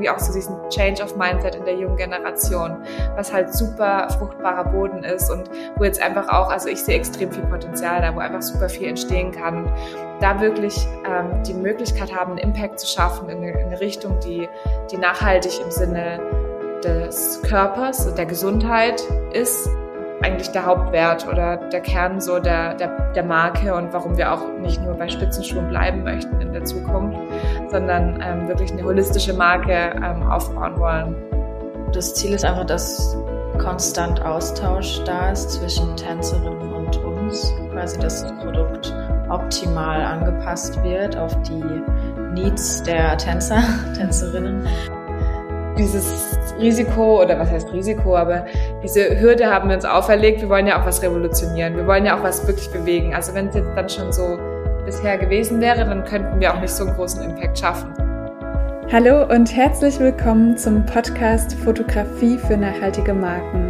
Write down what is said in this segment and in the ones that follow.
irgendwie auch so diesen Change of Mindset in der jungen Generation, was halt super fruchtbarer Boden ist und wo jetzt einfach auch, also ich sehe extrem viel Potenzial da, wo einfach super viel entstehen kann. Und da wirklich ähm, die Möglichkeit haben, einen Impact zu schaffen in eine, in eine Richtung, die, die nachhaltig im Sinne des Körpers, der Gesundheit ist eigentlich der Hauptwert oder der Kern so der, der, der Marke und warum wir auch nicht nur bei Spitzenschuhen bleiben möchten in der Zukunft, sondern ähm, wirklich eine holistische Marke ähm, aufbauen wollen. Das Ziel ist einfach, dass konstant Austausch da ist zwischen Tänzerinnen und uns, quasi dass das Produkt optimal angepasst wird auf die Needs der Tänzer, Tänzerinnen dieses Risiko oder was heißt Risiko, aber diese Hürde haben wir uns auferlegt. Wir wollen ja auch was revolutionieren. Wir wollen ja auch was wirklich bewegen. Also wenn es jetzt dann schon so bisher gewesen wäre, dann könnten wir auch nicht so einen großen Impact schaffen. Hallo und herzlich willkommen zum Podcast Fotografie für nachhaltige Marken.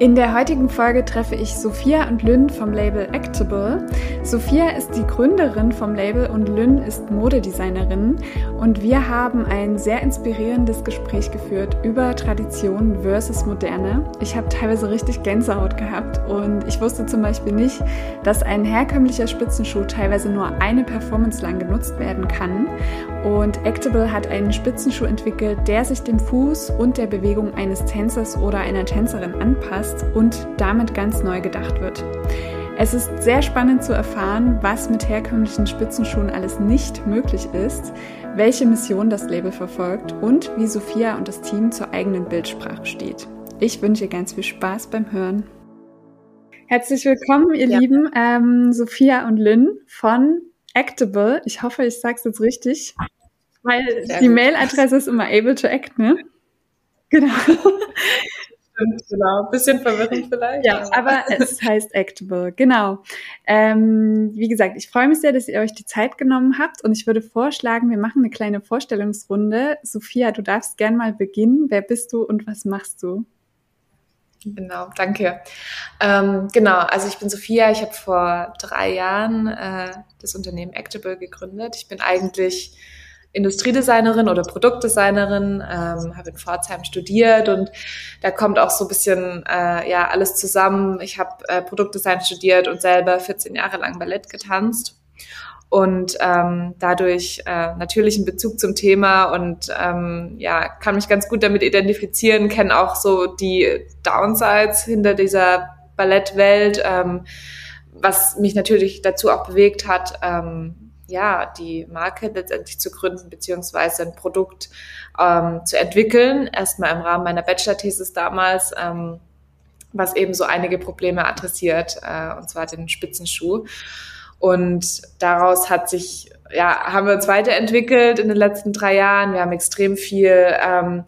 In der heutigen Folge treffe ich Sophia und Lynn vom Label Actable. Sophia ist die Gründerin vom Label und Lynn ist Modedesignerin und wir haben ein sehr inspirierendes Gespräch geführt über Tradition versus Moderne. Ich habe teilweise richtig Gänsehaut gehabt und ich wusste zum Beispiel nicht, dass ein herkömmlicher Spitzenschuh teilweise nur eine Performance lang genutzt werden kann und Actable hat einen Spitzenschuh entwickelt, der sich dem Fuß und der Bewegung eines Tänzers oder einer Tänzerin anpasst und damit ganz neu gedacht wird. Es ist sehr spannend zu erfahren, was mit herkömmlichen Spitzenschuhen alles nicht möglich ist, welche Mission das Label verfolgt und wie Sophia und das Team zur eigenen Bildsprache steht. Ich wünsche ihr ganz viel Spaß beim Hören. Herzlich willkommen, ihr ja. Lieben, ähm, Sophia und Lynn von Actable. Ich hoffe, ich sage es jetzt richtig, weil Sehr die Mailadresse ist immer able to act, ne? Genau. Stimmt, genau. Bisschen verwirrend vielleicht. Ja, aber es heißt Actable, genau. Ähm, wie gesagt, ich freue mich sehr, dass ihr euch die Zeit genommen habt und ich würde vorschlagen, wir machen eine kleine Vorstellungsrunde. Sophia, du darfst gern mal beginnen. Wer bist du und was machst du? Genau, danke. Ähm, genau, also ich bin Sophia, ich habe vor drei Jahren äh, das Unternehmen Actable gegründet. Ich bin eigentlich Industriedesignerin oder Produktdesignerin, ähm, habe in Pforzheim studiert und da kommt auch so ein bisschen äh, ja alles zusammen. Ich habe äh, Produktdesign studiert und selber 14 Jahre lang Ballett getanzt und ähm, dadurch äh, natürlich einen Bezug zum Thema und ähm, ja kann mich ganz gut damit identifizieren, kenne auch so die Downsides hinter dieser Ballettwelt, ähm, was mich natürlich dazu auch bewegt hat. Ähm, ja, die Marke letztendlich zu gründen, beziehungsweise ein Produkt ähm, zu entwickeln. Erstmal im Rahmen meiner Bachelor-Thesis damals, ähm, was eben so einige Probleme adressiert, äh, und zwar den Spitzenschuh. Und daraus hat sich, ja, haben wir uns weiterentwickelt in den letzten drei Jahren. Wir haben extrem viel ähm,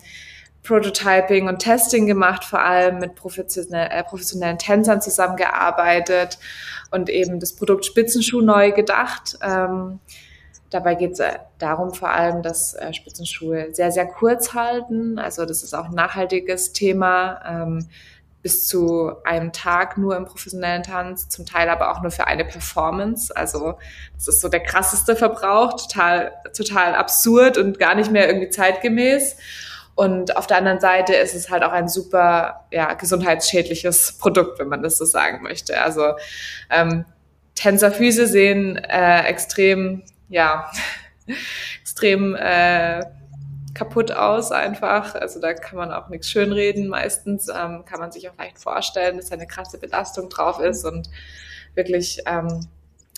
Prototyping und Testing gemacht, vor allem mit professionell, äh, professionellen Tänzern zusammengearbeitet und eben das Produkt Spitzenschuh neu gedacht. Ähm, dabei geht es äh, darum vor allem, dass äh, Spitzenschuhe sehr, sehr kurz halten. Also das ist auch ein nachhaltiges Thema. Ähm, bis zu einem Tag nur im professionellen Tanz, zum Teil aber auch nur für eine Performance. Also das ist so der krasseste Verbrauch, total, total absurd und gar nicht mehr irgendwie zeitgemäß. Und auf der anderen Seite ist es halt auch ein super ja, gesundheitsschädliches Produkt, wenn man das so sagen möchte. Also ähm, Tänzerfüße sehen äh, extrem, ja, extrem äh, kaputt aus einfach. Also da kann man auch nichts schönreden. Meistens ähm, kann man sich auch leicht vorstellen, dass da eine krasse Belastung drauf ist und wirklich ähm,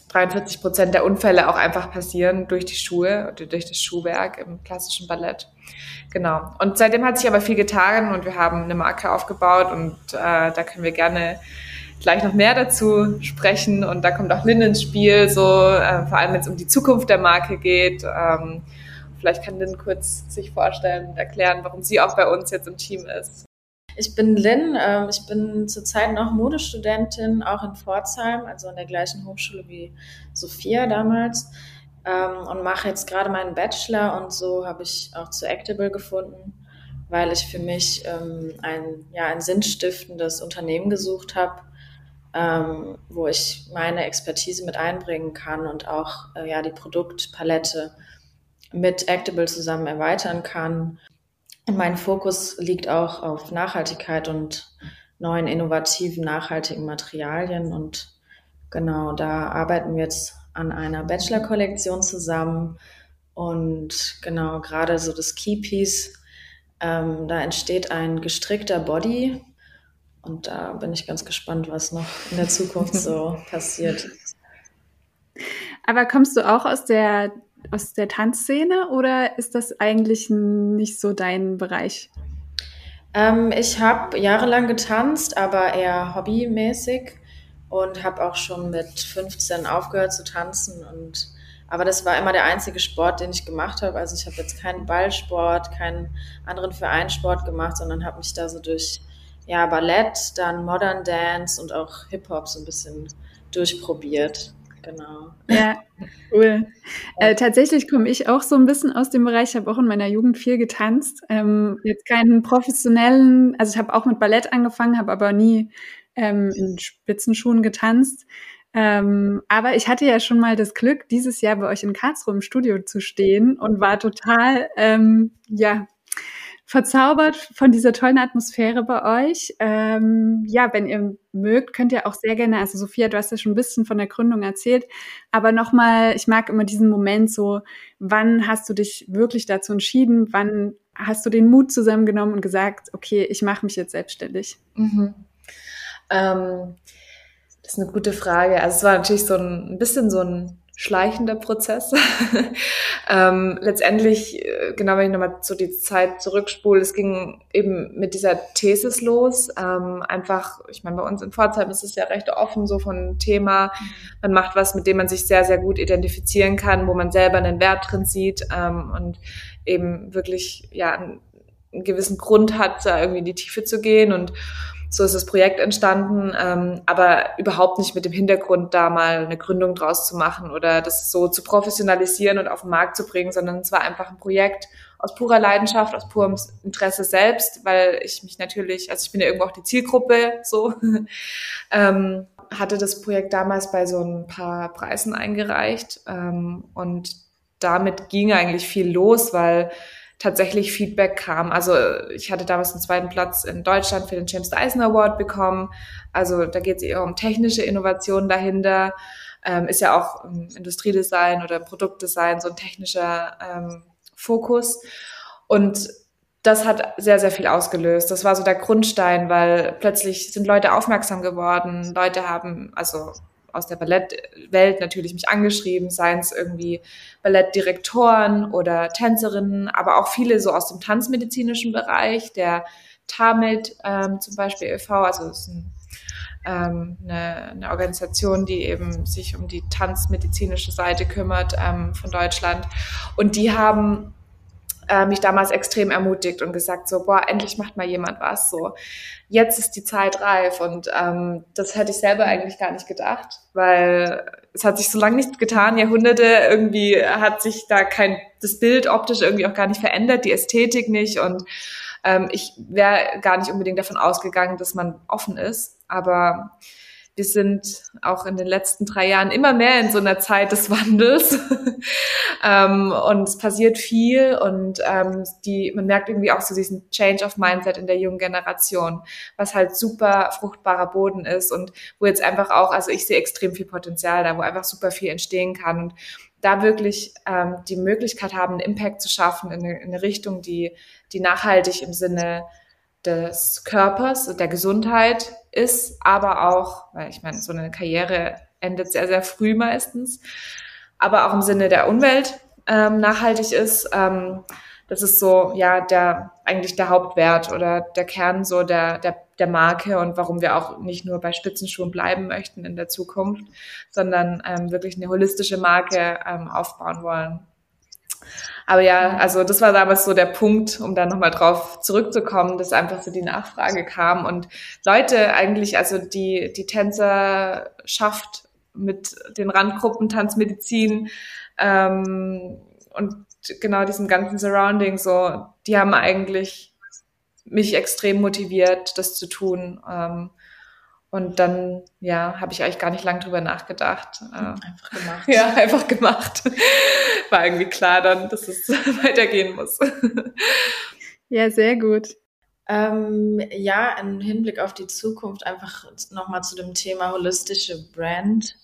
43 Prozent der Unfälle auch einfach passieren durch die Schuhe oder durch das Schuhwerk im klassischen Ballett. Genau. Und seitdem hat sich aber viel getan und wir haben eine Marke aufgebaut und äh, da können wir gerne gleich noch mehr dazu sprechen. Und da kommt auch Lynn ins Spiel, so äh, vor allem wenn es um die Zukunft der Marke geht. Ähm, vielleicht kann Lynn kurz sich vorstellen und erklären, warum sie auch bei uns jetzt im Team ist. Ich bin Lynn, ähm, ich bin zurzeit noch Modestudentin, auch in Pforzheim, also an der gleichen Hochschule wie Sophia damals ähm, und mache jetzt gerade meinen Bachelor und so habe ich auch zu Actable gefunden, weil ich für mich ähm, ein, ja, ein sinnstiftendes Unternehmen gesucht habe, ähm, wo ich meine Expertise mit einbringen kann und auch äh, ja, die Produktpalette mit Actable zusammen erweitern kann. Und mein Fokus liegt auch auf Nachhaltigkeit und neuen innovativen, nachhaltigen Materialien. Und genau da arbeiten wir jetzt an einer Bachelor-Kollektion zusammen. Und genau, gerade so das Keypiece, ähm, da entsteht ein gestrickter Body. Und da bin ich ganz gespannt, was noch in der Zukunft so passiert. Aber kommst du auch aus der, aus der Tanzszene oder ist das eigentlich nicht so dein Bereich? Ähm, ich habe jahrelang getanzt, aber eher hobbymäßig und habe auch schon mit 15 aufgehört zu tanzen und aber das war immer der einzige Sport, den ich gemacht habe. Also ich habe jetzt keinen Ballsport, keinen anderen Vereinssport gemacht, sondern habe mich da so durch ja, Ballett, dann Modern Dance und auch Hip-Hop so ein bisschen durchprobiert. Genau. Ja, cool. Äh, tatsächlich komme ich auch so ein bisschen aus dem Bereich. Ich habe auch in meiner Jugend viel getanzt. Ähm, jetzt keinen professionellen, also ich habe auch mit Ballett angefangen, habe aber nie ähm, in Spitzenschuhen getanzt. Ähm, aber ich hatte ja schon mal das Glück, dieses Jahr bei euch in Karlsruhe im Studio zu stehen und war total, ähm, ja, verzaubert von dieser tollen Atmosphäre bei euch. Ähm, ja, wenn ihr mögt, könnt ihr auch sehr gerne, also Sophia, du hast ja schon ein bisschen von der Gründung erzählt, aber nochmal, ich mag immer diesen Moment so, wann hast du dich wirklich dazu entschieden, wann hast du den Mut zusammengenommen und gesagt, okay, ich mache mich jetzt selbstständig? Mhm. Ähm, das ist eine gute Frage. Also es war natürlich so ein, ein bisschen so ein schleichender Prozess. ähm, letztendlich, äh, genau wenn ich nochmal zu die Zeit zurückspule, es ging eben mit dieser Thesis los. Ähm, einfach, ich meine, bei uns in Pforzheim ist es ja recht offen so von Thema. Man macht was, mit dem man sich sehr, sehr gut identifizieren kann, wo man selber einen Wert drin sieht ähm, und eben wirklich ja einen, einen gewissen Grund hat, da irgendwie in die Tiefe zu gehen und so ist das Projekt entstanden, ähm, aber überhaupt nicht mit dem Hintergrund, da mal eine Gründung draus zu machen oder das so zu professionalisieren und auf den Markt zu bringen, sondern es war einfach ein Projekt aus purer Leidenschaft, aus purem Interesse selbst, weil ich mich natürlich, also ich bin ja irgendwo auch die Zielgruppe, so, ähm, hatte das Projekt damals bei so ein paar Preisen eingereicht ähm, und damit ging eigentlich viel los, weil tatsächlich Feedback kam. Also ich hatte damals einen zweiten Platz in Deutschland für den James Dyson Award bekommen. Also da geht es eher um technische Innovationen dahinter. Ähm, ist ja auch im Industriedesign oder im Produktdesign so ein technischer ähm, Fokus. Und das hat sehr, sehr viel ausgelöst. Das war so der Grundstein, weil plötzlich sind Leute aufmerksam geworden. Leute haben, also aus der Ballettwelt natürlich mich angeschrieben, seien es irgendwie Ballettdirektoren oder Tänzerinnen, aber auch viele so aus dem tanzmedizinischen Bereich, der TAMIT ähm, zum Beispiel e.V., also ist ein, ähm, eine, eine Organisation, die eben sich um die tanzmedizinische Seite kümmert ähm, von Deutschland. Und die haben äh, mich damals extrem ermutigt und gesagt so, boah, endlich macht mal jemand was. So, jetzt ist die Zeit reif und ähm, das hätte ich selber eigentlich gar nicht gedacht, weil es hat sich so lange nichts getan, Jahrhunderte irgendwie hat sich da kein das Bild optisch irgendwie auch gar nicht verändert, die Ästhetik nicht und ähm, ich wäre gar nicht unbedingt davon ausgegangen, dass man offen ist, aber wir sind auch in den letzten drei Jahren immer mehr in so einer Zeit des Wandels. Ähm, und es passiert viel und ähm, die man merkt irgendwie auch so diesen Change of Mindset in der jungen Generation, was halt super fruchtbarer Boden ist und wo jetzt einfach auch, also ich sehe extrem viel Potenzial da, wo einfach super viel entstehen kann und da wirklich ähm, die Möglichkeit haben, einen Impact zu schaffen in eine, in eine Richtung, die die nachhaltig im Sinne des Körpers, der Gesundheit ist, aber auch, weil ich meine, so eine Karriere endet sehr, sehr früh meistens, aber auch im Sinne der Umwelt ähm, nachhaltig ist. Ähm, das ist so, ja, der, eigentlich der Hauptwert oder der Kern so der, der, der Marke und warum wir auch nicht nur bei Spitzenschuhen bleiben möchten in der Zukunft, sondern ähm, wirklich eine holistische Marke ähm, aufbauen wollen. Aber ja, also das war damals so der Punkt, um dann nochmal drauf zurückzukommen, dass einfach so die Nachfrage kam und Leute eigentlich, also die, die Tänzerschaft mit den Randgruppen Tanzmedizin ähm, und genau diesem ganzen Surrounding so, die haben eigentlich mich extrem motiviert, das zu tun. Ähm, und dann, ja, habe ich eigentlich gar nicht lange drüber nachgedacht. Äh, einfach gemacht. Ja, einfach gemacht. War irgendwie klar dann, dass es weitergehen muss. Ja, sehr gut. Ähm, ja, im Hinblick auf die Zukunft einfach nochmal zu dem Thema holistische Brand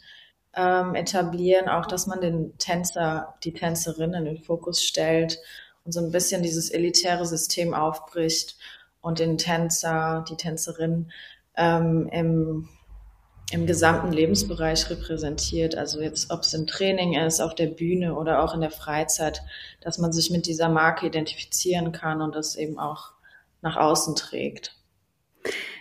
ähm, etablieren, auch dass man den Tänzer, die Tänzerin in den Fokus stellt und so ein bisschen dieses elitäre System aufbricht und den Tänzer, die Tänzerin ähm, im, im gesamten Lebensbereich repräsentiert. Also jetzt, ob es im Training ist, auf der Bühne oder auch in der Freizeit, dass man sich mit dieser Marke identifizieren kann und das eben auch nach außen trägt.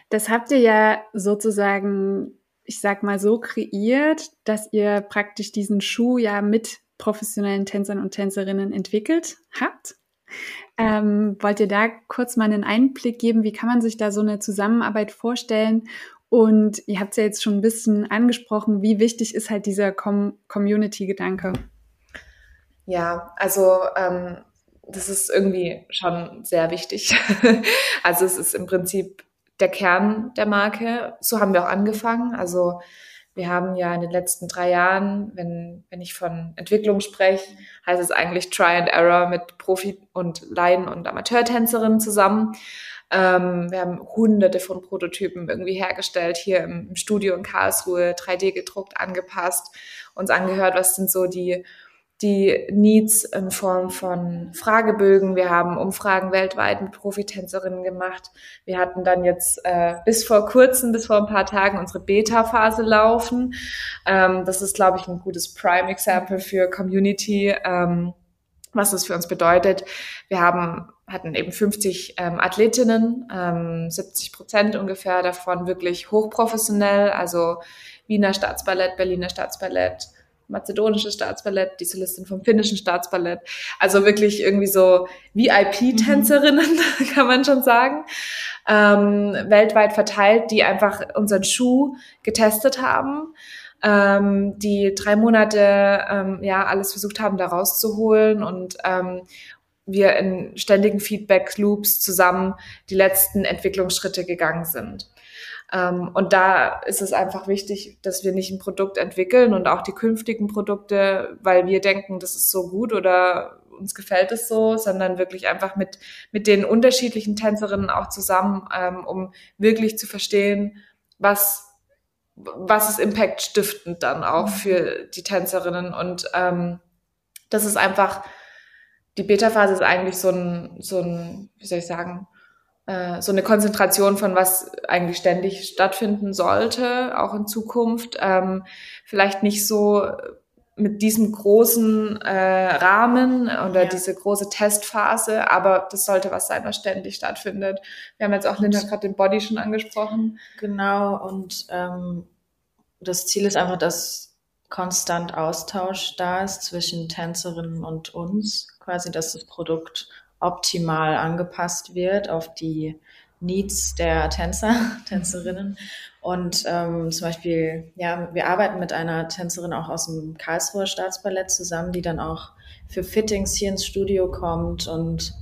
Das habt ihr ja sozusagen, ich sag mal so kreiert, dass ihr praktisch diesen Schuh ja mit professionellen Tänzern und Tänzerinnen entwickelt habt. Ähm, wollt ihr da kurz mal einen Einblick geben? Wie kann man sich da so eine Zusammenarbeit vorstellen? Und ihr habt es ja jetzt schon ein bisschen angesprochen, wie wichtig ist halt dieser Com Community-Gedanke? Ja, also ähm, das ist irgendwie schon sehr wichtig. also es ist im Prinzip der Kern der Marke. So haben wir auch angefangen. Also wir haben ja in den letzten drei Jahren, wenn, wenn ich von Entwicklung spreche, heißt es eigentlich Try and Error mit Profi- und Laien- und Amateurtänzerinnen zusammen. Ähm, wir haben hunderte von Prototypen irgendwie hergestellt, hier im, Studio in Karlsruhe, 3D gedruckt, angepasst, uns angehört, was sind so die die Needs in Form von Fragebögen. Wir haben Umfragen weltweit mit Profitänzerinnen gemacht. Wir hatten dann jetzt äh, bis vor kurzem, bis vor ein paar Tagen unsere Beta-Phase laufen. Ähm, das ist, glaube ich, ein gutes Prime-Example für Community, ähm, was das für uns bedeutet. Wir haben hatten eben 50 ähm, Athletinnen, ähm, 70 Prozent ungefähr davon wirklich hochprofessionell, also Wiener Staatsballett, Berliner Staatsballett, mazedonisches Staatsballett, die Solistin vom finnischen Staatsballett. Also wirklich irgendwie so VIP-Tänzerinnen, mhm. kann man schon sagen, ähm, weltweit verteilt, die einfach unseren Schuh getestet haben, ähm, die drei Monate ähm, ja alles versucht haben, da rauszuholen und ähm, wir in ständigen Feedback-Loops zusammen die letzten Entwicklungsschritte gegangen sind. Ähm, und da ist es einfach wichtig, dass wir nicht ein Produkt entwickeln und auch die künftigen Produkte, weil wir denken, das ist so gut oder uns gefällt es so, sondern wirklich einfach mit, mit den unterschiedlichen Tänzerinnen auch zusammen, ähm, um wirklich zu verstehen, was was ist Impact stiftend dann auch mhm. für die Tänzerinnen und ähm, das ist einfach die Beta-Phase ist eigentlich so ein so ein wie soll ich sagen äh, so eine Konzentration von was eigentlich ständig stattfinden sollte, auch in Zukunft. Ähm, vielleicht nicht so mit diesem großen äh, Rahmen oder ja. diese große Testphase, aber das sollte was sein, was ständig stattfindet. Wir haben jetzt auch Linda gerade den Body schon angesprochen. Genau, und ähm, das Ziel ist einfach, dass konstant Austausch da ist zwischen Tänzerinnen und uns, quasi, dass das Produkt optimal angepasst wird auf die Needs der Tänzer, Tänzerinnen. Und ähm, zum Beispiel, ja, wir arbeiten mit einer Tänzerin auch aus dem Karlsruher Staatsballett zusammen, die dann auch für Fittings hier ins Studio kommt und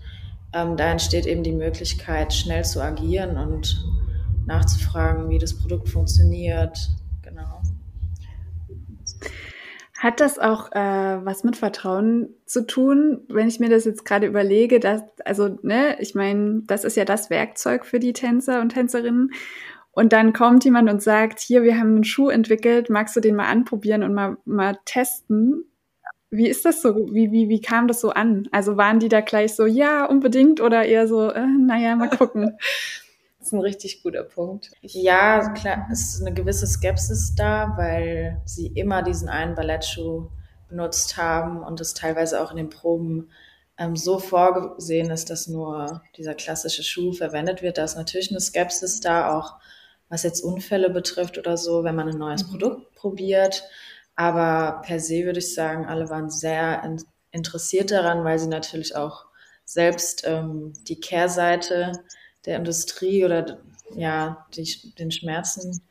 ähm, da entsteht eben die Möglichkeit, schnell zu agieren und nachzufragen, wie das Produkt funktioniert. Hat das auch äh, was mit Vertrauen zu tun, wenn ich mir das jetzt gerade überlege, dass, also, ne, ich meine, das ist ja das Werkzeug für die Tänzer und Tänzerinnen. Und dann kommt jemand und sagt, hier, wir haben einen Schuh entwickelt, magst du den mal anprobieren und mal, mal testen? Wie ist das so? Wie, wie, wie kam das so an? Also waren die da gleich so, ja, unbedingt oder eher so, äh, naja, mal gucken? Das ist ein richtig guter Punkt. Ja, klar, es ist eine gewisse Skepsis da, weil sie immer diesen einen Ballettschuh benutzt haben und es teilweise auch in den Proben ähm, so vorgesehen ist, dass nur dieser klassische Schuh verwendet wird. Da ist natürlich eine Skepsis da, auch was jetzt Unfälle betrifft oder so, wenn man ein neues mhm. Produkt probiert. Aber per se würde ich sagen, alle waren sehr interessiert daran, weil sie natürlich auch selbst ähm, die Kehrseite der Industrie oder ja, die, den Schmerzen,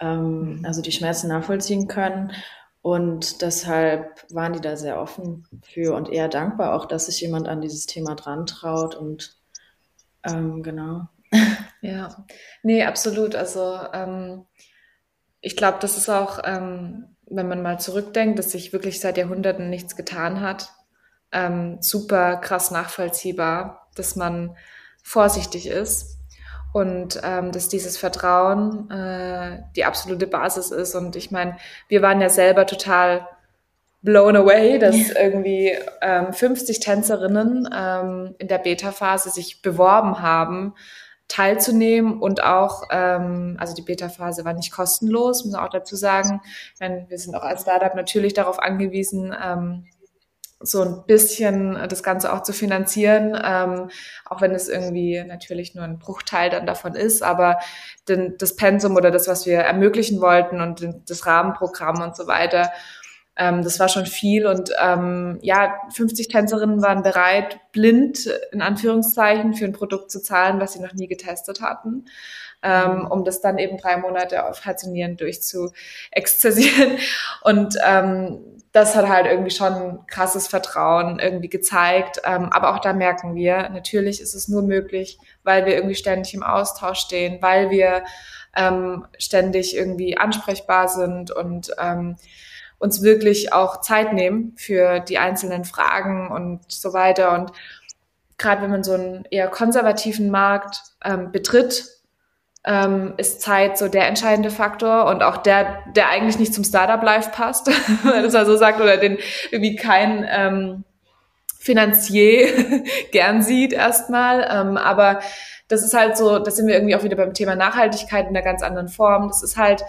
ähm, mhm. also die Schmerzen nachvollziehen können. Und deshalb waren die da sehr offen für und eher dankbar auch, dass sich jemand an dieses Thema dran traut und ähm, genau. Ja, nee, absolut. Also ähm, ich glaube, das ist auch, ähm, wenn man mal zurückdenkt, dass sich wirklich seit Jahrhunderten nichts getan hat, ähm, super krass nachvollziehbar, dass man vorsichtig ist und ähm, dass dieses Vertrauen äh, die absolute Basis ist. Und ich meine, wir waren ja selber total blown away, dass irgendwie ähm, 50 Tänzerinnen ähm, in der Beta-Phase sich beworben haben, teilzunehmen und auch, ähm, also die Beta-Phase war nicht kostenlos, muss man auch dazu sagen. Meine, wir sind auch als Startup natürlich darauf angewiesen, ähm, so ein bisschen das Ganze auch zu finanzieren, ähm, auch wenn es irgendwie natürlich nur ein Bruchteil dann davon ist, aber den, das Pensum oder das, was wir ermöglichen wollten und das Rahmenprogramm und so weiter, ähm, das war schon viel und ähm, ja, 50 Tänzerinnen waren bereit, blind in Anführungszeichen für ein Produkt zu zahlen, was sie noch nie getestet hatten. Ähm, um das dann eben drei Monate auf Herz und Nieren durchzuexzessieren. Und ähm, das hat halt irgendwie schon krasses Vertrauen irgendwie gezeigt. Ähm, aber auch da merken wir, natürlich ist es nur möglich, weil wir irgendwie ständig im Austausch stehen, weil wir ähm, ständig irgendwie ansprechbar sind und ähm, uns wirklich auch Zeit nehmen für die einzelnen Fragen und so weiter. Und gerade wenn man so einen eher konservativen Markt betritt, ähm, ist Zeit so der entscheidende Faktor und auch der, der eigentlich nicht zum Startup-Life passt, wenn man das so sagt, oder den irgendwie kein ähm, Finanzier gern sieht erstmal. Ähm, aber das ist halt so, da sind wir irgendwie auch wieder beim Thema Nachhaltigkeit in einer ganz anderen Form. Das ist halt,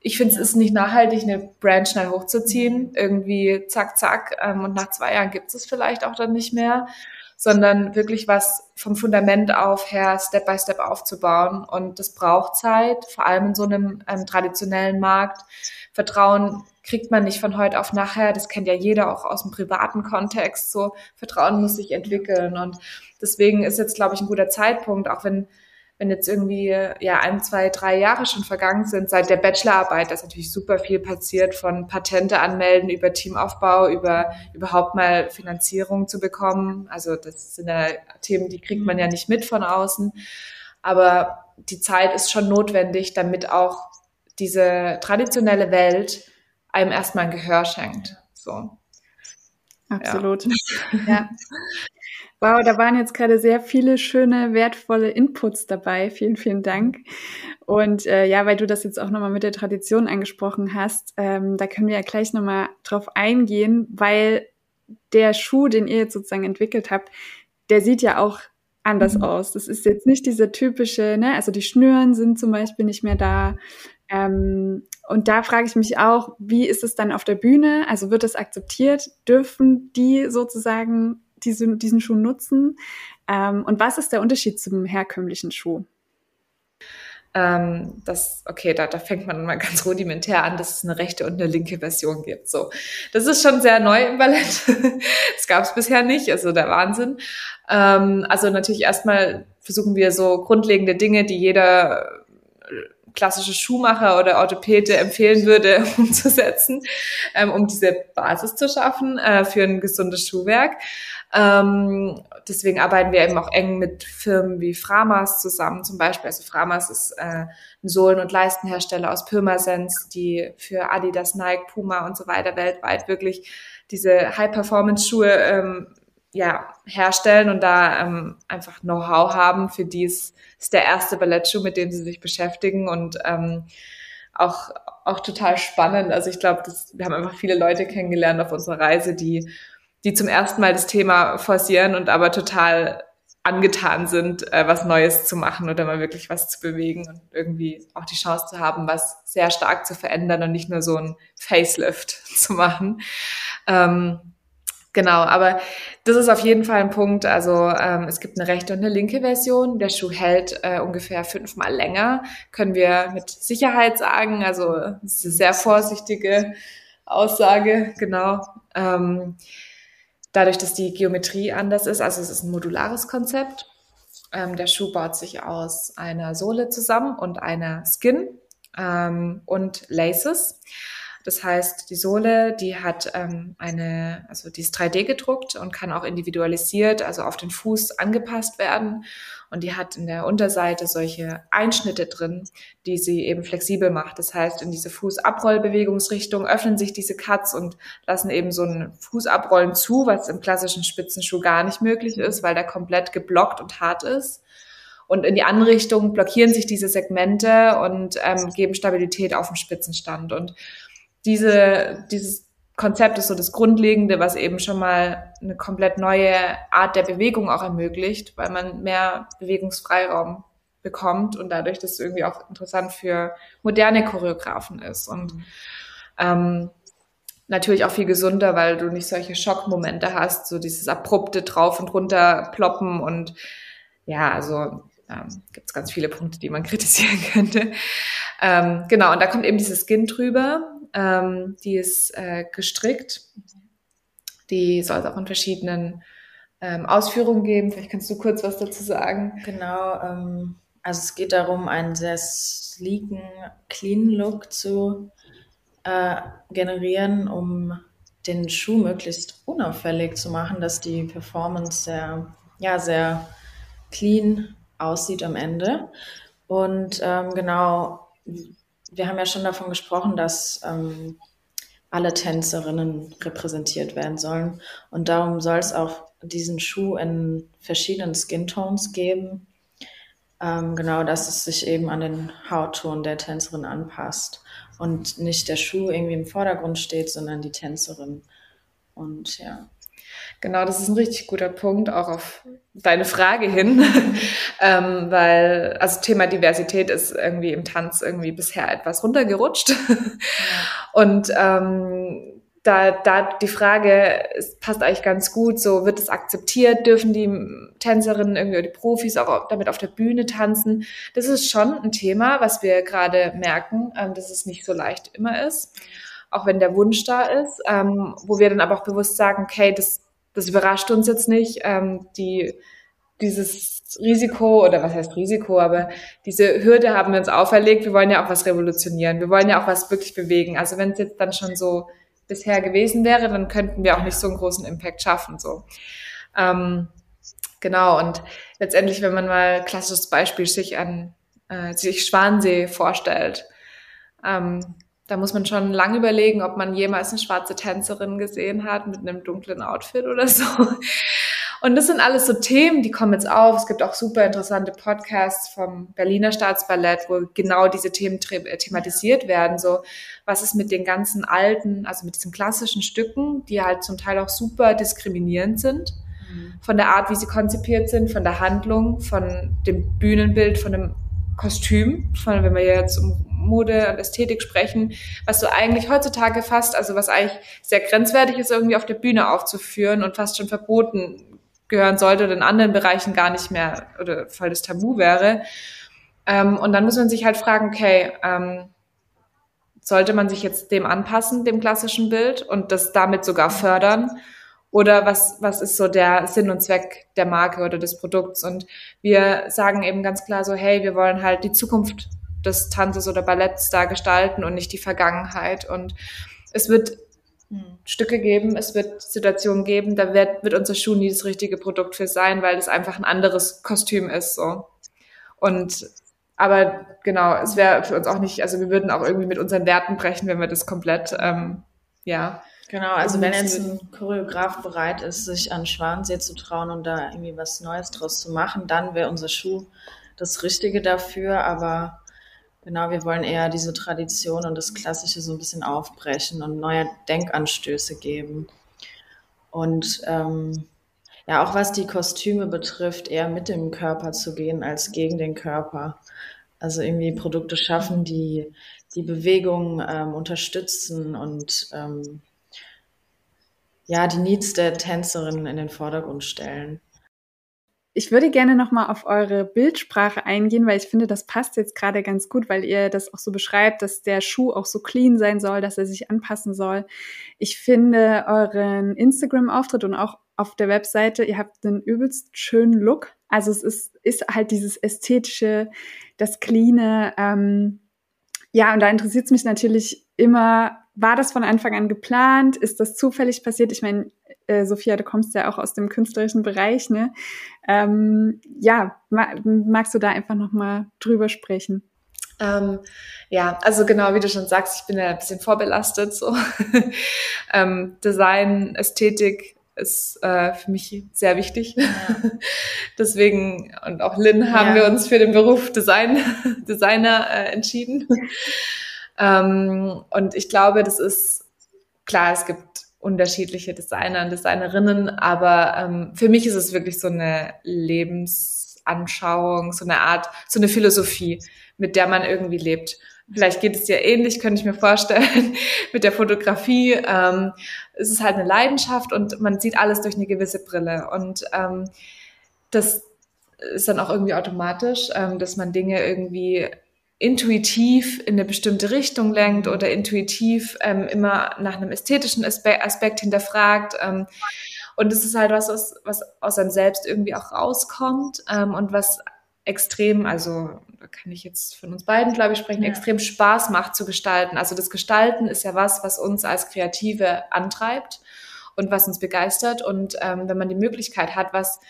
ich finde, es ist nicht nachhaltig, eine Brand schnell hochzuziehen, irgendwie zack, zack, ähm, und nach zwei Jahren gibt es vielleicht auch dann nicht mehr sondern wirklich was vom Fundament auf her Step by Step aufzubauen. Und das braucht Zeit, vor allem in so einem ähm, traditionellen Markt. Vertrauen kriegt man nicht von heute auf nachher. Das kennt ja jeder auch aus dem privaten Kontext. So Vertrauen muss sich entwickeln. Und deswegen ist jetzt, glaube ich, ein guter Zeitpunkt, auch wenn wenn jetzt irgendwie ja ein, zwei, drei Jahre schon vergangen sind seit der Bachelorarbeit, da ist natürlich super viel passiert von Patente anmelden über Teamaufbau, über überhaupt mal Finanzierung zu bekommen. Also das sind ja Themen, die kriegt man ja nicht mit von außen. Aber die Zeit ist schon notwendig, damit auch diese traditionelle Welt einem erstmal ein Gehör schenkt. So. Absolut. Ja. ja. Wow, da waren jetzt gerade sehr viele schöne, wertvolle Inputs dabei. Vielen, vielen Dank. Und äh, ja, weil du das jetzt auch nochmal mit der Tradition angesprochen hast, ähm, da können wir ja gleich nochmal drauf eingehen, weil der Schuh, den ihr jetzt sozusagen entwickelt habt, der sieht ja auch anders mhm. aus. Das ist jetzt nicht dieser typische, ne, also die Schnüren sind zum Beispiel nicht mehr da. Ähm, und da frage ich mich auch, wie ist es dann auf der Bühne? Also wird das akzeptiert? Dürfen die sozusagen diese, diesen Schuh nutzen? Ähm, und was ist der Unterschied zum herkömmlichen Schuh? Ähm, das, okay, da, da fängt man mal ganz rudimentär an, dass es eine rechte und eine linke Version gibt. So, das ist schon sehr neu im Ballett. das gab es bisher nicht, also der Wahnsinn. Ähm, also natürlich erstmal versuchen wir so grundlegende Dinge, die jeder klassische Schuhmacher oder Orthopäde empfehlen würde, umzusetzen, ähm, um diese Basis zu schaffen äh, für ein gesundes Schuhwerk. Ähm, deswegen arbeiten wir eben auch eng mit Firmen wie Framas zusammen, zum Beispiel. Also Framas ist äh, ein Sohlen- und Leistenhersteller aus Pirmasens, die für Adidas, Nike, Puma und so weiter weltweit wirklich diese High-Performance-Schuhe ähm, ja, herstellen und da ähm, einfach Know-how haben. Für die ist, ist der erste Ballettschuh, mit dem sie sich beschäftigen und ähm, auch, auch total spannend. Also ich glaube, wir haben einfach viele Leute kennengelernt auf unserer Reise, die, die zum ersten Mal das Thema forcieren und aber total angetan sind, äh, was Neues zu machen oder mal wirklich was zu bewegen und irgendwie auch die Chance zu haben, was sehr stark zu verändern und nicht nur so ein Facelift zu machen. Ähm, Genau, aber das ist auf jeden Fall ein Punkt. Also ähm, es gibt eine rechte und eine linke Version. Der Schuh hält äh, ungefähr fünfmal länger, können wir mit Sicherheit sagen. Also das ist eine sehr vorsichtige Aussage, genau. Ähm, dadurch, dass die Geometrie anders ist, also es ist ein modulares Konzept. Ähm, der Schuh baut sich aus einer Sohle zusammen und einer Skin ähm, und Laces. Das heißt, die Sohle, die hat ähm, eine, also die ist 3D gedruckt und kann auch individualisiert, also auf den Fuß angepasst werden. Und die hat in der Unterseite solche Einschnitte drin, die sie eben flexibel macht. Das heißt, in diese Fußabrollbewegungsrichtung öffnen sich diese Cuts und lassen eben so ein Fußabrollen zu, was im klassischen Spitzenschuh gar nicht möglich ist, weil der komplett geblockt und hart ist. Und in die andere Richtung blockieren sich diese Segmente und ähm, geben Stabilität auf dem Spitzenstand. Und diese, dieses Konzept ist so das Grundlegende, was eben schon mal eine komplett neue Art der Bewegung auch ermöglicht, weil man mehr Bewegungsfreiraum bekommt und dadurch das irgendwie auch interessant für moderne Choreografen ist. Und ähm, natürlich auch viel gesunder, weil du nicht solche Schockmomente hast, so dieses abrupte drauf und runter ploppen und ja, also ähm, gibt es ganz viele Punkte, die man kritisieren könnte. Ähm, genau, und da kommt eben dieses Skin drüber ähm, die ist äh, gestrickt. Die soll es auch in verschiedenen ähm, Ausführungen geben. Vielleicht kannst du kurz was dazu sagen. Genau, ähm, also es geht darum, einen sehr sleeken, clean Look zu äh, generieren, um den Schuh möglichst unauffällig zu machen, dass die Performance sehr, ja, sehr clean aussieht am Ende. Und ähm, genau, wir haben ja schon davon gesprochen, dass ähm, alle Tänzerinnen repräsentiert werden sollen. Und darum soll es auch diesen Schuh in verschiedenen Skin-Tones geben. Ähm, genau, dass es sich eben an den Hautton der Tänzerin anpasst und nicht der Schuh irgendwie im Vordergrund steht, sondern die Tänzerin. Und ja. Genau, das ist ein richtig guter Punkt, auch auf deine Frage hin, ähm, weil also Thema Diversität ist irgendwie im Tanz irgendwie bisher etwas runtergerutscht und ähm, da, da die Frage es passt eigentlich ganz gut, so wird es akzeptiert, dürfen die Tänzerinnen irgendwie oder die Profis auch damit auf der Bühne tanzen. Das ist schon ein Thema, was wir gerade merken, ähm, dass es nicht so leicht immer ist, auch wenn der Wunsch da ist, ähm, wo wir dann aber auch bewusst sagen, okay, das das überrascht uns jetzt nicht. Ähm, die, dieses Risiko, oder was heißt Risiko, aber diese Hürde haben wir uns auferlegt. Wir wollen ja auch was revolutionieren. Wir wollen ja auch was wirklich bewegen. Also wenn es jetzt dann schon so bisher gewesen wäre, dann könnten wir auch nicht so einen großen Impact schaffen. So. Ähm, genau, und letztendlich, wenn man mal klassisches Beispiel sich an äh, sich Schwansee vorstellt, ähm, da muss man schon lang überlegen, ob man jemals eine schwarze Tänzerin gesehen hat mit einem dunklen Outfit oder so. Und das sind alles so Themen, die kommen jetzt auf. Es gibt auch super interessante Podcasts vom Berliner Staatsballett, wo genau diese Themen äh, thematisiert werden. So, was ist mit den ganzen alten, also mit diesen klassischen Stücken, die halt zum Teil auch super diskriminierend sind. Mhm. Von der Art, wie sie konzipiert sind, von der Handlung, von dem Bühnenbild, von dem Kostüm, von, wenn wir jetzt um Mode und Ästhetik sprechen, was so eigentlich heutzutage fast, also was eigentlich sehr grenzwertig ist, irgendwie auf der Bühne aufzuführen und fast schon verboten gehören sollte oder in anderen Bereichen gar nicht mehr oder voll das Tabu wäre. Ähm, und dann muss man sich halt fragen, okay, ähm, sollte man sich jetzt dem anpassen, dem klassischen Bild und das damit sogar fördern? Oder was, was ist so der Sinn und Zweck der Marke oder des Produkts? Und wir sagen eben ganz klar so, hey, wir wollen halt die Zukunft des Tanzes oder Balletts da gestalten und nicht die Vergangenheit. Und es wird hm. Stücke geben, es wird Situationen geben, da wird, wird unser Schuh nie das richtige Produkt für sein, weil es einfach ein anderes Kostüm ist. So. Und aber genau, es wäre für uns auch nicht, also wir würden auch irgendwie mit unseren Werten brechen, wenn wir das komplett, ähm, ja. Genau, also wenn jetzt ein Choreograf bereit ist, sich an Schwansee zu trauen und da irgendwie was Neues draus zu machen, dann wäre unser Schuh das Richtige dafür. Aber Genau, wir wollen eher diese Tradition und das Klassische so ein bisschen aufbrechen und neue Denkanstöße geben. Und ähm, ja, auch was die Kostüme betrifft, eher mit dem Körper zu gehen als gegen den Körper. Also irgendwie Produkte schaffen, die die Bewegung ähm, unterstützen und ähm, ja, die Needs der Tänzerin in den Vordergrund stellen. Ich würde gerne nochmal auf eure Bildsprache eingehen, weil ich finde, das passt jetzt gerade ganz gut, weil ihr das auch so beschreibt, dass der Schuh auch so clean sein soll, dass er sich anpassen soll. Ich finde euren Instagram-Auftritt und auch auf der Webseite, ihr habt einen übelst schönen Look. Also es ist, ist halt dieses ästhetische, das cleane. Ähm, ja, und da interessiert es mich natürlich immer, war das von Anfang an geplant? Ist das zufällig passiert? Ich meine, äh, Sophia, du kommst ja auch aus dem künstlerischen Bereich, ne? Ähm, ja, ma magst du da einfach nochmal drüber sprechen? Ähm, ja, also genau wie du schon sagst, ich bin ja ein bisschen vorbelastet. So ähm, Design, Ästhetik ist äh, für mich sehr wichtig. Ja. Deswegen und auch Lynn haben ja. wir uns für den Beruf Design Designer äh, entschieden. ähm, und ich glaube, das ist klar. Es gibt unterschiedliche Designer und Designerinnen, aber ähm, für mich ist es wirklich so eine Lebensanschauung, so eine Art, so eine Philosophie mit der man irgendwie lebt. Vielleicht geht es dir ähnlich, könnte ich mir vorstellen, mit der Fotografie. Ähm, es ist halt eine Leidenschaft und man sieht alles durch eine gewisse Brille. Und ähm, das ist dann auch irgendwie automatisch, ähm, dass man Dinge irgendwie intuitiv in eine bestimmte Richtung lenkt oder intuitiv ähm, immer nach einem ästhetischen Aspe Aspekt hinterfragt. Ähm, und es ist halt was, was, was aus einem selbst irgendwie auch rauskommt ähm, und was extrem, also da kann ich jetzt von uns beiden, glaube ich, sprechen, ja. extrem Spaß macht zu gestalten. Also das Gestalten ist ja was, was uns als Kreative antreibt und was uns begeistert. Und ähm, wenn man die Möglichkeit hat, was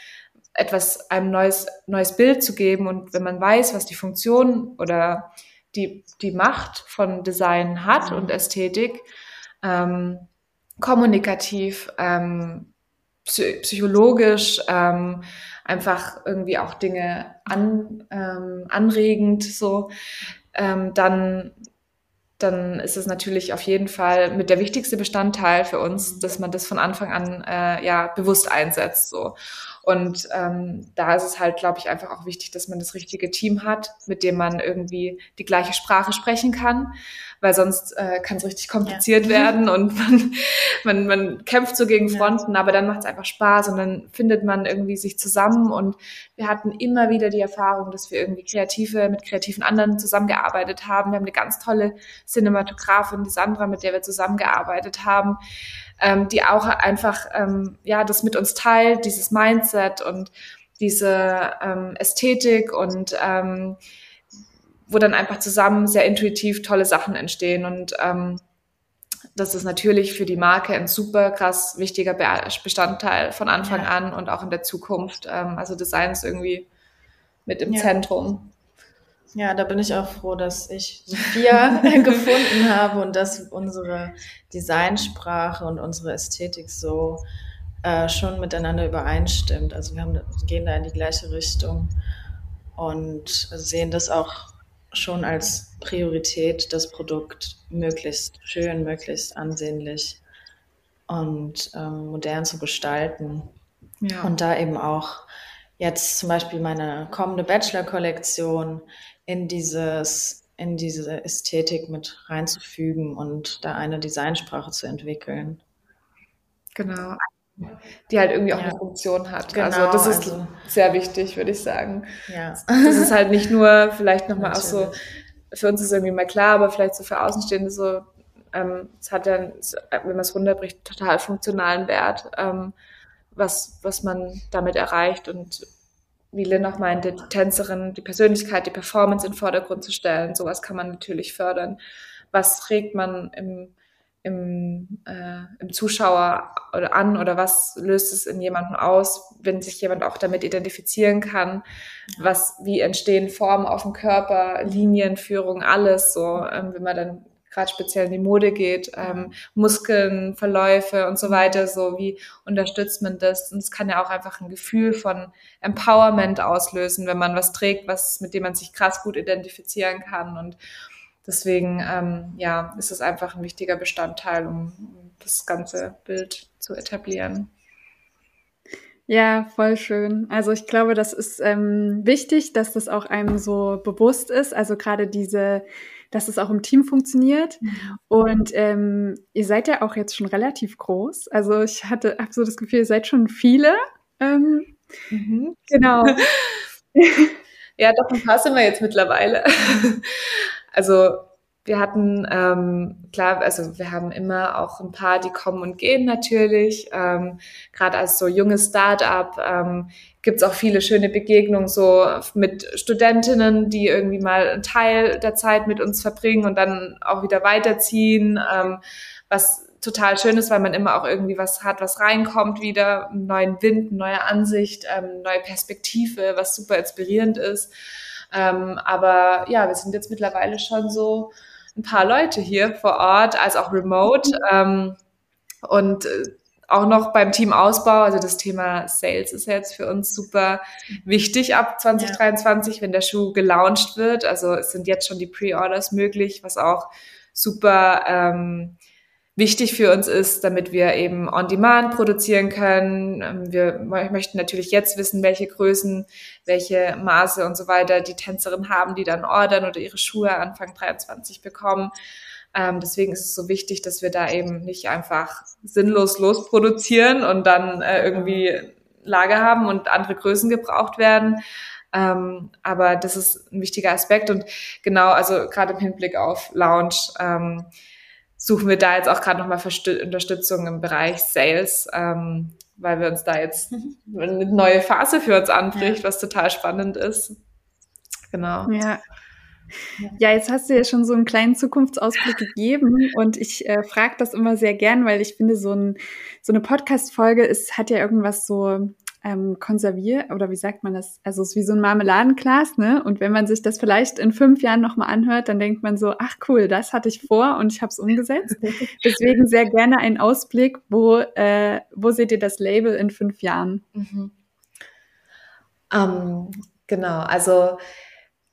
etwas einem neues neues Bild zu geben und wenn man weiß, was die Funktion oder die die Macht von Design hat und Ästhetik, ähm, kommunikativ, ähm, psychologisch, ähm, einfach irgendwie auch Dinge an, ähm, anregend so, ähm, dann, dann ist es natürlich auf jeden Fall mit der wichtigste Bestandteil für uns, dass man das von Anfang an äh, ja bewusst einsetzt so. Und ähm, da ist es halt, glaube ich, einfach auch wichtig, dass man das richtige Team hat, mit dem man irgendwie die gleiche Sprache sprechen kann, weil sonst äh, kann es richtig kompliziert ja. werden und man, man, man kämpft so gegen Fronten, ja. aber dann macht es einfach Spaß und dann findet man irgendwie sich zusammen und wir hatten immer wieder die Erfahrung, dass wir irgendwie Kreative mit kreativen anderen zusammengearbeitet haben. Wir haben eine ganz tolle Cinematografin, die Sandra, mit der wir zusammengearbeitet haben ähm, die auch einfach ähm, ja das mit uns teilt, dieses Mindset und diese ähm, Ästhetik und ähm, wo dann einfach zusammen sehr intuitiv tolle Sachen entstehen und ähm, das ist natürlich für die Marke ein super krass wichtiger Bestandteil von Anfang ja. an und auch in der Zukunft. Ähm, also Design ist irgendwie mit im ja. Zentrum. Ja, da bin ich auch froh, dass ich Sophia gefunden habe und dass unsere Designsprache und unsere Ästhetik so äh, schon miteinander übereinstimmt. Also wir haben, gehen da in die gleiche Richtung und sehen das auch schon als Priorität, das Produkt möglichst schön, möglichst ansehnlich und ähm, modern zu gestalten. Ja. Und da eben auch jetzt zum Beispiel meine kommende Bachelor-Kollektion in dieses in diese Ästhetik mit reinzufügen und da eine Designsprache zu entwickeln. Genau. Die halt irgendwie auch ja. eine Funktion hat. Genau, also das ist also, sehr wichtig, würde ich sagen. Ja. Das ist halt nicht nur vielleicht nochmal auch so, für uns ist irgendwie mal klar, aber vielleicht so für Außenstehende so, ähm, es hat ja, wenn man es runterbricht, total funktionalen Wert, ähm, was, was man damit erreicht und wie Lynn auch meinte, die Tänzerin, die Persönlichkeit, die Performance in den Vordergrund zu stellen. Sowas kann man natürlich fördern. Was regt man im, im, äh, im Zuschauer oder an oder was löst es in jemandem aus, wenn sich jemand auch damit identifizieren kann? Was, wie entstehen Formen auf dem Körper, Linienführung, alles so, ähm, wenn man dann gerade speziell in die Mode geht, ähm, Muskeln, Verläufe und so weiter, so wie unterstützt man das? Und es kann ja auch einfach ein Gefühl von Empowerment auslösen, wenn man was trägt, was mit dem man sich krass gut identifizieren kann. Und deswegen, ähm, ja, ist es einfach ein wichtiger Bestandteil, um, um das ganze Bild zu etablieren. Ja, voll schön. Also ich glaube, das ist ähm, wichtig, dass das auch einem so bewusst ist. Also gerade diese dass es auch im Team funktioniert. Mhm. Und ähm, ihr seid ja auch jetzt schon relativ groß. Also ich hatte, habe so das Gefühl, ihr seid schon viele. Ähm, mhm. Genau. ja, doch ein paar sind wir jetzt mittlerweile. also wir hatten, ähm, klar, also wir haben immer auch ein paar, die kommen und gehen natürlich. Ähm, Gerade als so junges Start-up ähm, gibt auch viele schöne Begegnungen so mit Studentinnen, die irgendwie mal einen Teil der Zeit mit uns verbringen und dann auch wieder weiterziehen, ähm, was total schön ist, weil man immer auch irgendwie was hat, was reinkommt wieder, einen neuen Wind, eine neue Ansicht, ähm, neue Perspektive, was super inspirierend ist. Ähm, aber ja, wir sind jetzt mittlerweile schon so ein paar Leute hier vor Ort, als auch remote. Ähm, und äh, auch noch beim Teamausbau, also das Thema Sales ist jetzt für uns super wichtig ab 2023, ja. wenn der Schuh gelauncht wird. Also es sind jetzt schon die Pre-Orders möglich, was auch super ähm, wichtig für uns ist, damit wir eben on demand produzieren können. Ähm, wir möchten natürlich jetzt wissen, welche Größen, welche Maße und so weiter die Tänzerinnen haben, die dann ordern oder ihre Schuhe Anfang 23 bekommen. Ähm, deswegen ist es so wichtig, dass wir da eben nicht einfach sinnlos losproduzieren und dann äh, irgendwie Lager haben und andere Größen gebraucht werden. Ähm, aber das ist ein wichtiger Aspekt und genau, also gerade im Hinblick auf Lounge, ähm, suchen wir da jetzt auch gerade nochmal Unterstützung im Bereich Sales, ähm, weil wir uns da jetzt mhm. eine neue Phase für uns anbricht, ja. was total spannend ist. Genau. Ja. Ja, jetzt hast du ja schon so einen kleinen Zukunftsausblick gegeben und ich äh, frage das immer sehr gern, weil ich finde, so, ein, so eine Podcast-Folge hat ja irgendwas so ähm, konserviert, oder wie sagt man das? Also es ist wie so ein Marmeladenglas, ne? Und wenn man sich das vielleicht in fünf Jahren nochmal anhört, dann denkt man so, ach cool, das hatte ich vor und ich habe es umgesetzt. Deswegen sehr gerne ein Ausblick, wo, äh, wo seht ihr das Label in fünf Jahren? Mhm. Um, ähm, genau, also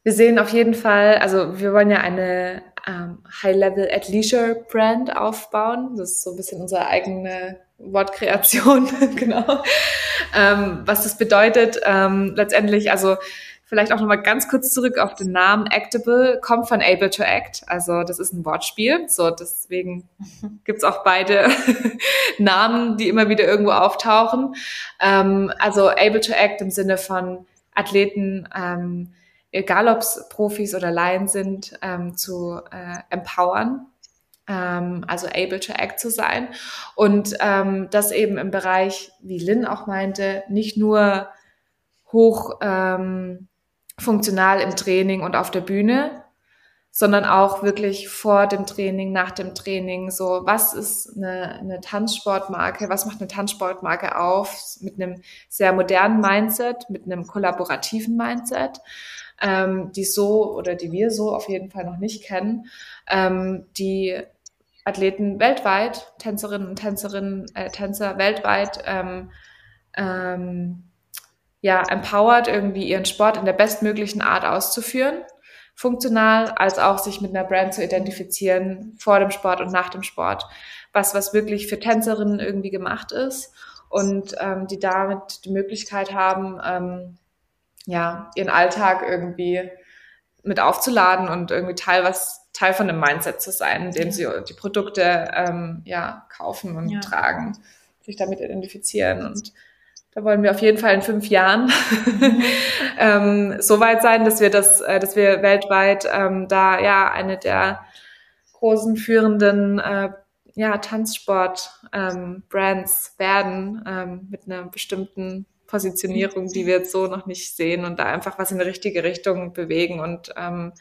wir sehen auf jeden Fall, also wir wollen ja eine ähm, High-Level at Leisure Brand aufbauen. Das ist so ein bisschen unsere eigene Wortkreation, genau. Ähm, was das bedeutet, ähm, letztendlich, also vielleicht auch nochmal ganz kurz zurück auf den Namen Actable, kommt von Able to Act, also das ist ein Wortspiel, so deswegen gibt's auch beide Namen, die immer wieder irgendwo auftauchen. Ähm, also Able to Act im Sinne von Athleten, ähm, egal ob Profis oder Laien sind, ähm, zu äh, empowern ähm, also able to act zu sein. Und ähm, das eben im Bereich, wie Lynn auch meinte, nicht nur hoch ähm, funktional im Training und auf der Bühne, sondern auch wirklich vor dem Training, nach dem Training. So, was ist eine, eine Tanzsportmarke? Was macht eine Tanzsportmarke auf? Mit einem sehr modernen Mindset, mit einem kollaborativen Mindset, ähm, die so oder die wir so auf jeden Fall noch nicht kennen, ähm, die Athleten weltweit, Tänzerinnen und Tänzerinnen, äh, Tänzer weltweit ähm, ähm, ja, empowert, irgendwie ihren Sport in der bestmöglichen Art auszuführen, funktional, als auch sich mit einer Brand zu identifizieren vor dem Sport und nach dem Sport. Was, was wirklich für Tänzerinnen irgendwie gemacht ist und ähm, die damit die Möglichkeit haben, ähm, ja, ihren Alltag irgendwie mit aufzuladen und irgendwie Teil was Teil von einem Mindset zu sein, indem sie die Produkte ähm, ja kaufen und ja. tragen, sich damit identifizieren und da wollen wir auf jeden Fall in fünf Jahren mhm. ähm, so weit sein, dass wir das, äh, dass wir weltweit ähm, da ja eine der großen führenden äh, ja, Tanzsport-Brands ähm, werden ähm, mit einer bestimmten Positionierung, die wir jetzt so noch nicht sehen und da einfach was in die richtige Richtung bewegen und ähm,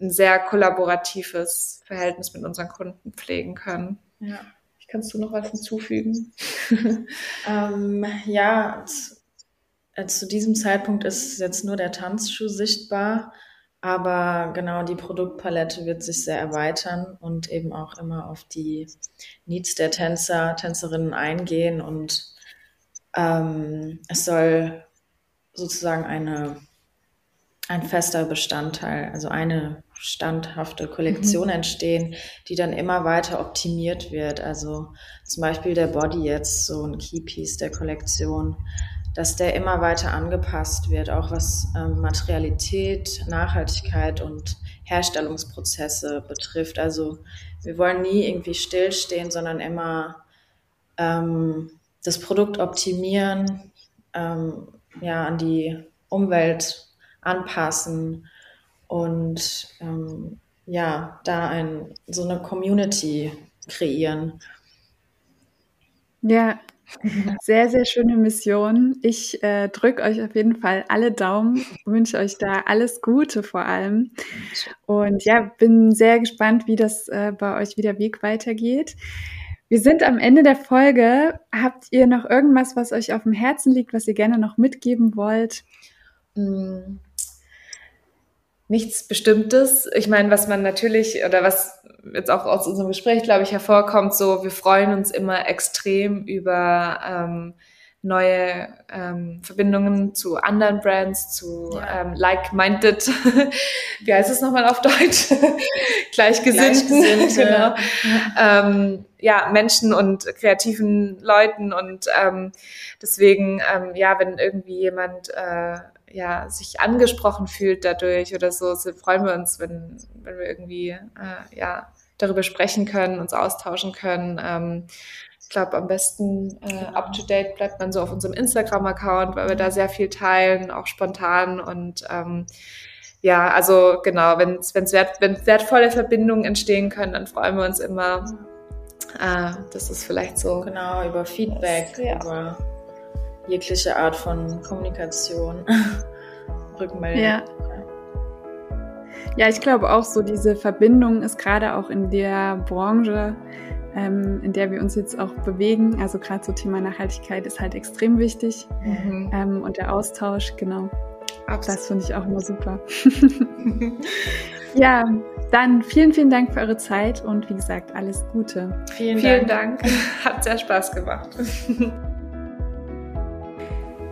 ein sehr kollaboratives Verhältnis mit unseren Kunden pflegen können. Ja. Kannst du noch was hinzufügen? ähm, ja, zu diesem Zeitpunkt ist jetzt nur der Tanzschuh sichtbar, aber genau die Produktpalette wird sich sehr erweitern und eben auch immer auf die Needs der Tänzer, Tänzerinnen eingehen und ähm, es soll sozusagen eine, ein fester Bestandteil, also eine standhafte Kollektion mhm. entstehen, die dann immer weiter optimiert wird. Also zum Beispiel der Body jetzt, so ein Keypiece der Kollektion, dass der immer weiter angepasst wird, auch was ähm, Materialität, Nachhaltigkeit und Herstellungsprozesse betrifft. Also wir wollen nie irgendwie stillstehen, sondern immer ähm, das Produkt optimieren, ähm, ja, an die Umwelt anpassen und ähm, ja, da ein, so eine Community kreieren. Ja, sehr, sehr schöne Mission. Ich äh, drücke euch auf jeden Fall alle Daumen, wünsche euch da alles Gute vor allem. Und ja, bin sehr gespannt, wie das äh, bei euch wieder Weg weitergeht. Wir sind am Ende der Folge. Habt ihr noch irgendwas, was euch auf dem Herzen liegt, was ihr gerne noch mitgeben wollt? Mm nichts Bestimmtes. Ich meine, was man natürlich oder was jetzt auch aus unserem Gespräch, glaube ich, hervorkommt, so wir freuen uns immer extrem über ähm, neue ähm, Verbindungen zu anderen Brands, zu ja. ähm, like-minded, wie heißt es nochmal auf Deutsch? Gleichgesinnten, genau. Ja. Ähm, ja, Menschen und kreativen Leuten und ähm, deswegen, ähm, ja, wenn irgendwie jemand äh, ja, sich angesprochen fühlt dadurch oder so, so freuen wir uns, wenn, wenn wir irgendwie äh, ja, darüber sprechen können, uns austauschen können. Ähm, glaube, am besten äh, genau. up-to-date bleibt man so auf unserem Instagram-Account, weil wir da sehr viel teilen, auch spontan und ähm, ja, also genau, wenn es wert, wenn wertvolle Verbindungen entstehen können, dann freuen wir uns immer. Äh, das ist vielleicht so. Genau, über Feedback, das, ja. über jegliche Art von Kommunikation, Rückmeldung. Ja. Ja, ich glaube auch so, diese Verbindung ist gerade auch in der Branche, ähm, in der wir uns jetzt auch bewegen, also gerade so Thema Nachhaltigkeit ist halt extrem wichtig mhm. ähm, und der Austausch, genau. Absolut. Das finde ich auch immer super. ja, dann vielen, vielen Dank für eure Zeit und wie gesagt, alles Gute. Vielen, vielen Dank. Dank. Hat sehr Spaß gemacht.